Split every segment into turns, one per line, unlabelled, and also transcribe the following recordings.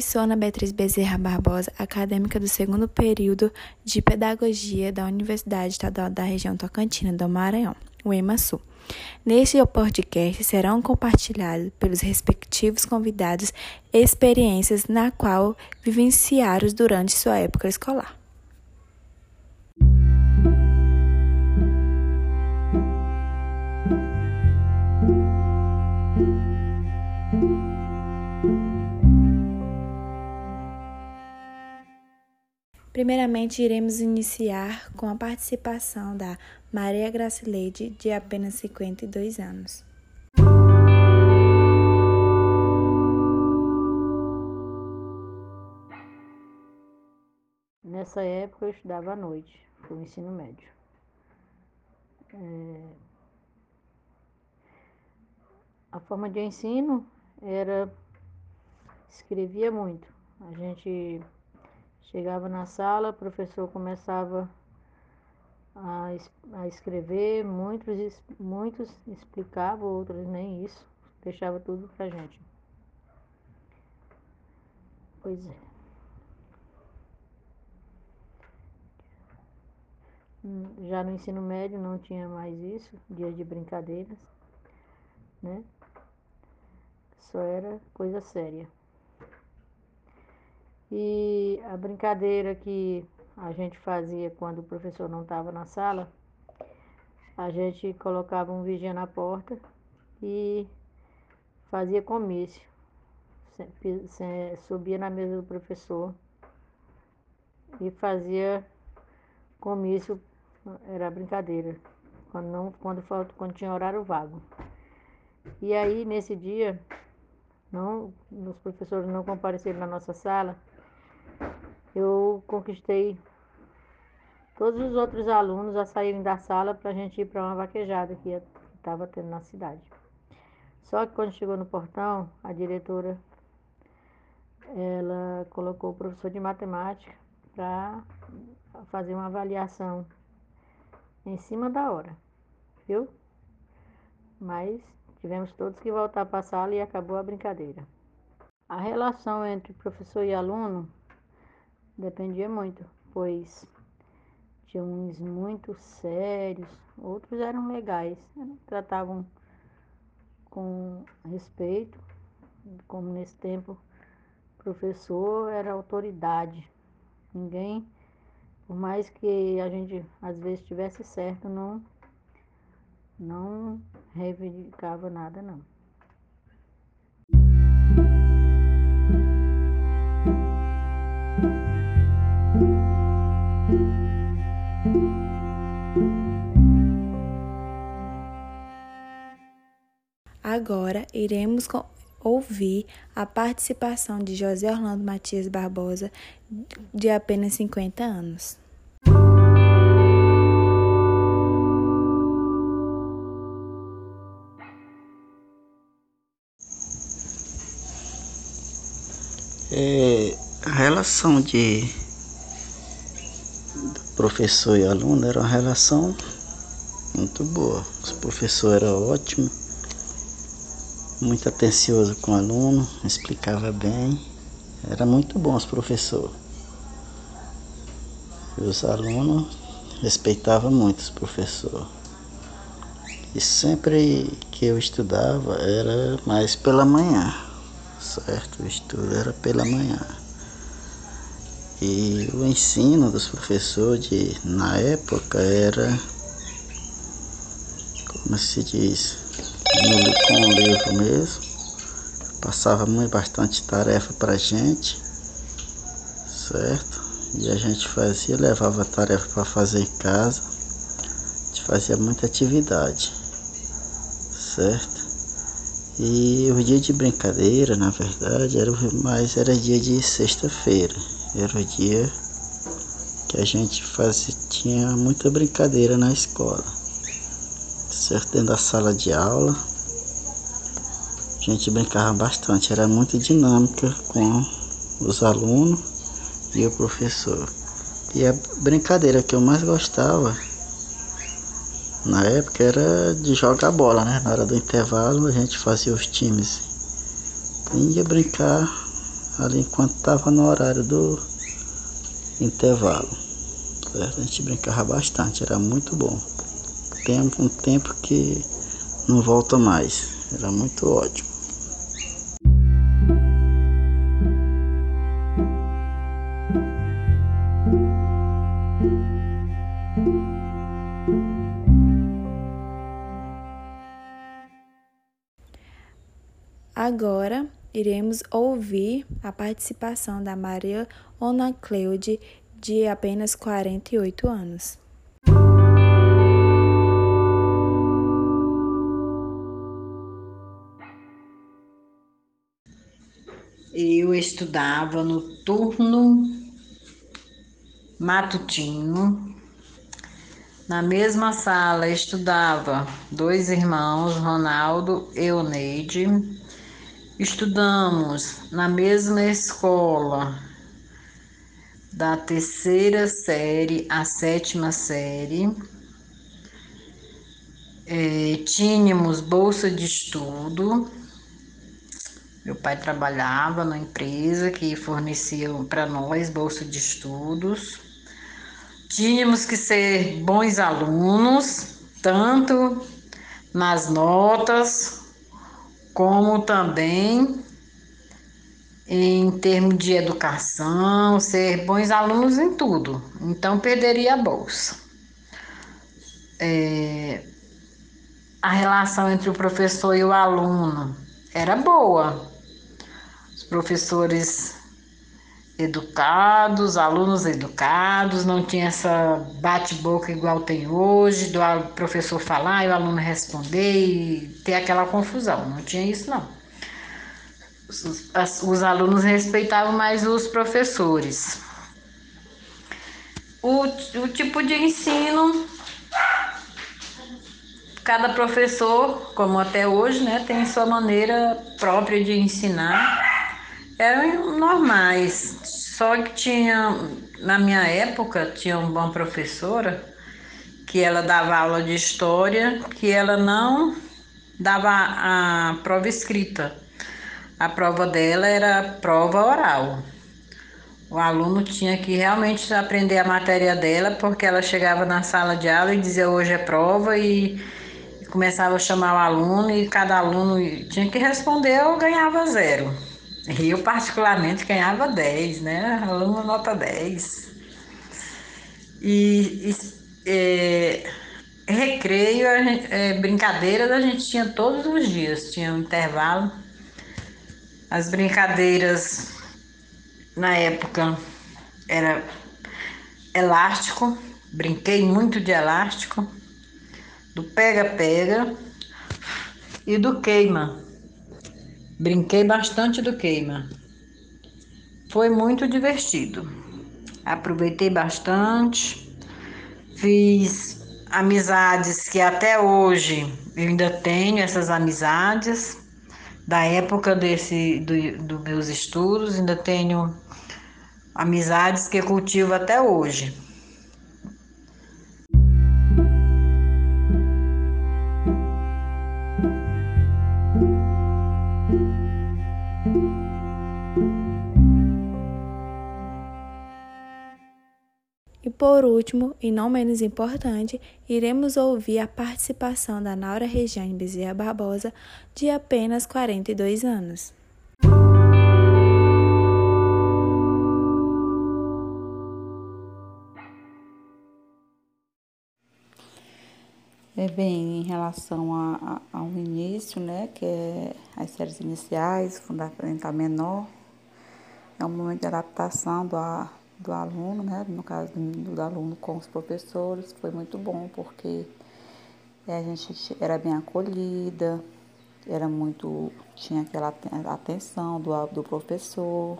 sou Ana Beatriz Bezerra Barbosa, acadêmica do segundo período de Pedagogia da Universidade Estadual da Região Tocantina do Maranhão, o EMASU. Neste podcast serão compartilhados pelos respectivos convidados experiências na qual vivenciaram durante sua época escolar. Primeiramente, iremos iniciar com a participação da Maria Gracileide, de apenas 52 anos.
Nessa época eu estudava à noite, foi o ensino médio. É... A forma de ensino era escrevia muito. A gente Chegava na sala, o professor começava a, a escrever, muitos, muitos explicavam, outros nem isso, deixava tudo pra gente. Pois é. Já no ensino médio não tinha mais isso, dias de brincadeiras, né? Só era coisa séria. E a brincadeira que a gente fazia quando o professor não estava na sala, a gente colocava um vigia na porta e fazia comício. Subia na mesa do professor e fazia comício, era brincadeira, quando, não, quando, quando tinha horário vago. E aí, nesse dia, não, os professores não compareceram na nossa sala, eu conquistei todos os outros alunos a saírem da sala para a gente ir para uma vaquejada que estava tendo na cidade. Só que quando chegou no portão, a diretora ela colocou o professor de matemática para fazer uma avaliação em cima da hora, viu? Mas tivemos todos que voltar para a sala e acabou a brincadeira. A relação entre professor e aluno Dependia muito, pois tinha uns muito sérios, outros eram legais, né? tratavam com respeito, como nesse tempo professor era autoridade. Ninguém, por mais que a gente às vezes tivesse certo, não não reivindicava nada não.
Agora iremos ouvir a participação de José Orlando Matias Barbosa, de apenas 50 anos.
É, a relação de professor e aluno era uma relação muito boa. O professor era ótimo muito atencioso com o aluno, explicava bem. Era muito bom os professores. E os alunos respeitavam muito os professores. E sempre que eu estudava era mais pela manhã, certo? O estudo era pela manhã. E o ensino dos professores de, na época era, como se diz, com o livro mesmo. Passava muito, bastante tarefa pra gente, certo? E a gente fazia, levava tarefa para fazer em casa. A gente fazia muita atividade, certo? E o dia de brincadeira, na verdade, era mais era dia de sexta-feira. Era o dia que a gente fazia, tinha muita brincadeira na escola certo? Dentro da sala de aula. A gente brincava bastante, era muito dinâmica com os alunos e o professor. E a brincadeira que eu mais gostava na época era de jogar bola, né? Na hora do intervalo a gente fazia os times. E ia brincar ali enquanto estava no horário do intervalo. A gente brincava bastante, era muito bom. Tempo, um tempo que não volta mais. Era muito ótimo.
Agora iremos ouvir a participação da Maria Ona Cleude, de apenas 48 anos.
Eu estudava no turno matutino. Na mesma sala estudava dois irmãos, Ronaldo e Oneide Estudamos na mesma escola, da terceira série à sétima série. É, tínhamos bolsa de estudo. Meu pai trabalhava na empresa que fornecia para nós bolsa de estudos. Tínhamos que ser bons alunos, tanto nas notas como também em termos de educação, ser bons alunos em tudo. Então, perderia a bolsa. É, a relação entre o professor e o aluno era boa. Os professores educados, alunos educados, não tinha essa bate-boca igual tem hoje, do professor falar e o aluno responder e ter aquela confusão. Não tinha isso, não. Os, os alunos respeitavam mais os professores. O, o tipo de ensino, cada professor, como até hoje, né, tem sua maneira própria de ensinar eram normais. Só que tinha, na minha época, tinha uma professora que ela dava aula de história, que ela não dava a prova escrita. A prova dela era prova oral. O aluno tinha que realmente aprender a matéria dela, porque ela chegava na sala de aula e dizia hoje é prova e começava a chamar o aluno e cada aluno tinha que responder ou ganhava zero. Eu, particularmente, ganhava 10, né? Aluno nota 10. E, e é, recreio, gente, é, brincadeiras a gente tinha todos os dias, tinha um intervalo. As brincadeiras na época era elástico, brinquei muito de elástico, do pega-pega e do queima. Brinquei bastante do queima. Foi muito divertido. Aproveitei bastante. Fiz amizades que até hoje eu ainda tenho essas amizades da época desse dos do meus estudos, ainda tenho amizades que cultivo até hoje.
Por último, e não menos importante, iremos ouvir a participação da Naura Regiane Bezerra Barbosa, de apenas 42 anos.
É bem, em relação a, a, ao início, né, que é as séries iniciais, fundamental menor, é um momento de adaptação do, do aluno, né? no caso do, do aluno com os professores, foi muito bom, porque a gente era bem acolhida, era muito, tinha aquela atenção do, do professor,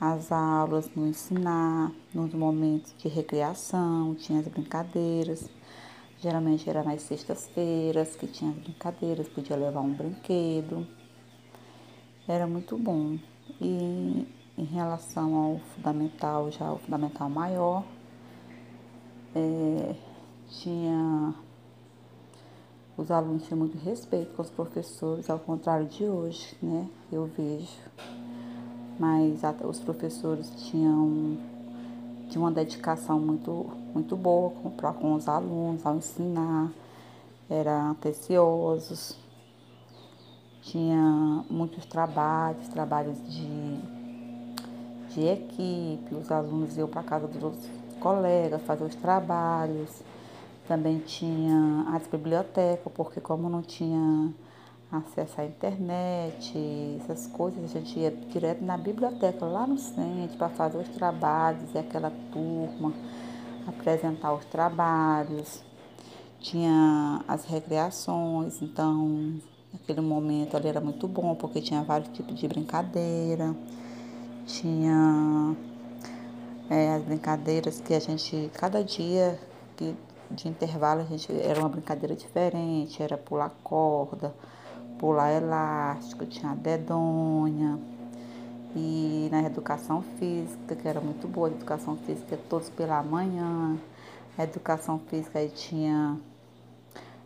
as aulas no ensinar, nos momentos de recreação, tinha as brincadeiras. Geralmente era nas sextas-feiras que tinha as brincadeiras, podia levar um brinquedo. Era muito bom. E em relação ao fundamental, já o fundamental maior, é, tinha os alunos tinham muito respeito com os professores, ao contrário de hoje, né? Eu vejo mas os professores tinham, tinham uma dedicação muito, muito boa com, pra, com os alunos ao ensinar, eram atenciosos, tinha muitos trabalhos, trabalhos de, de equipe, os alunos iam para casa dos outros colegas fazer os trabalhos. Também tinha as bibliotecas, porque como não tinha acesso à internet, essas coisas, a gente ia direto na biblioteca lá no centro para fazer os trabalhos e aquela turma apresentar os trabalhos. Tinha as recreações, então naquele momento ali era muito bom porque tinha vários tipos de brincadeira, tinha é, as brincadeiras que a gente, cada dia que, de intervalo, a gente era uma brincadeira diferente, era pular corda, pular elástico, tinha dedonha. E na educação física, que era muito boa, educação física todos pela manhã. A educação física aí tinha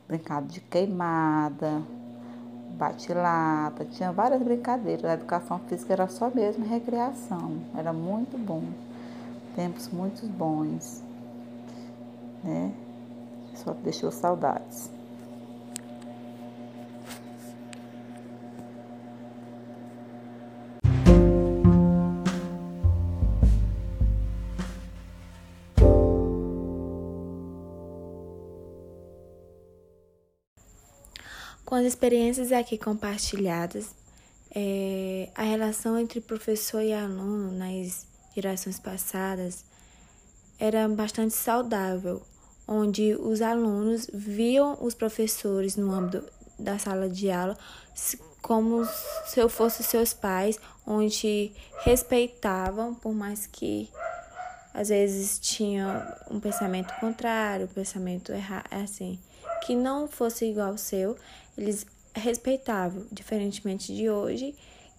brincado de queimada, bate-lata, tinha várias brincadeiras. A educação física era só mesmo recreação, era muito bom. Tempos muito bons, né? Só deixou saudades.
Com as experiências aqui compartilhadas, é, a relação entre professor e aluno nas gerações passadas era bastante saudável, onde os alunos viam os professores no âmbito da sala de aula como se eu fosse seus pais, onde respeitavam, por mais que às vezes tinham um pensamento contrário, um pensamento errado, assim, que não fosse igual ao seu, eles respeitavam, diferentemente de hoje,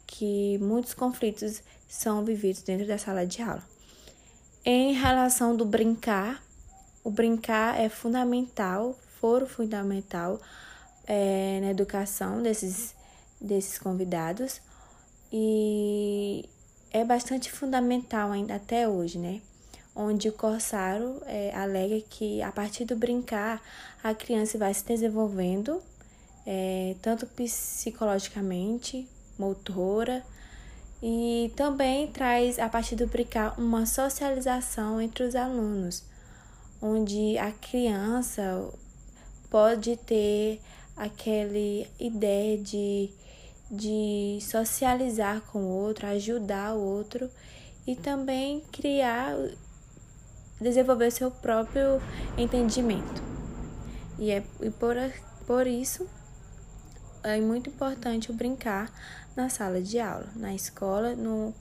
que muitos conflitos são vividos dentro da sala de aula. Em relação do brincar, o brincar é fundamental, foro fundamental é, na educação desses, desses convidados e é bastante fundamental ainda até hoje, né? Onde o Corsaro é, alega que a partir do brincar a criança vai se desenvolvendo é, tanto psicologicamente, motora, e também traz a partir do brincar uma socialização entre os alunos, onde a criança pode ter aquela ideia de, de socializar com o outro, ajudar o outro e também criar desenvolver seu próprio entendimento. E é e por, por isso é muito importante o brincar na sala de aula, na escola, no,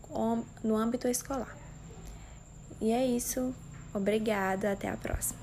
no âmbito escolar. E é isso. Obrigada. Até a próxima.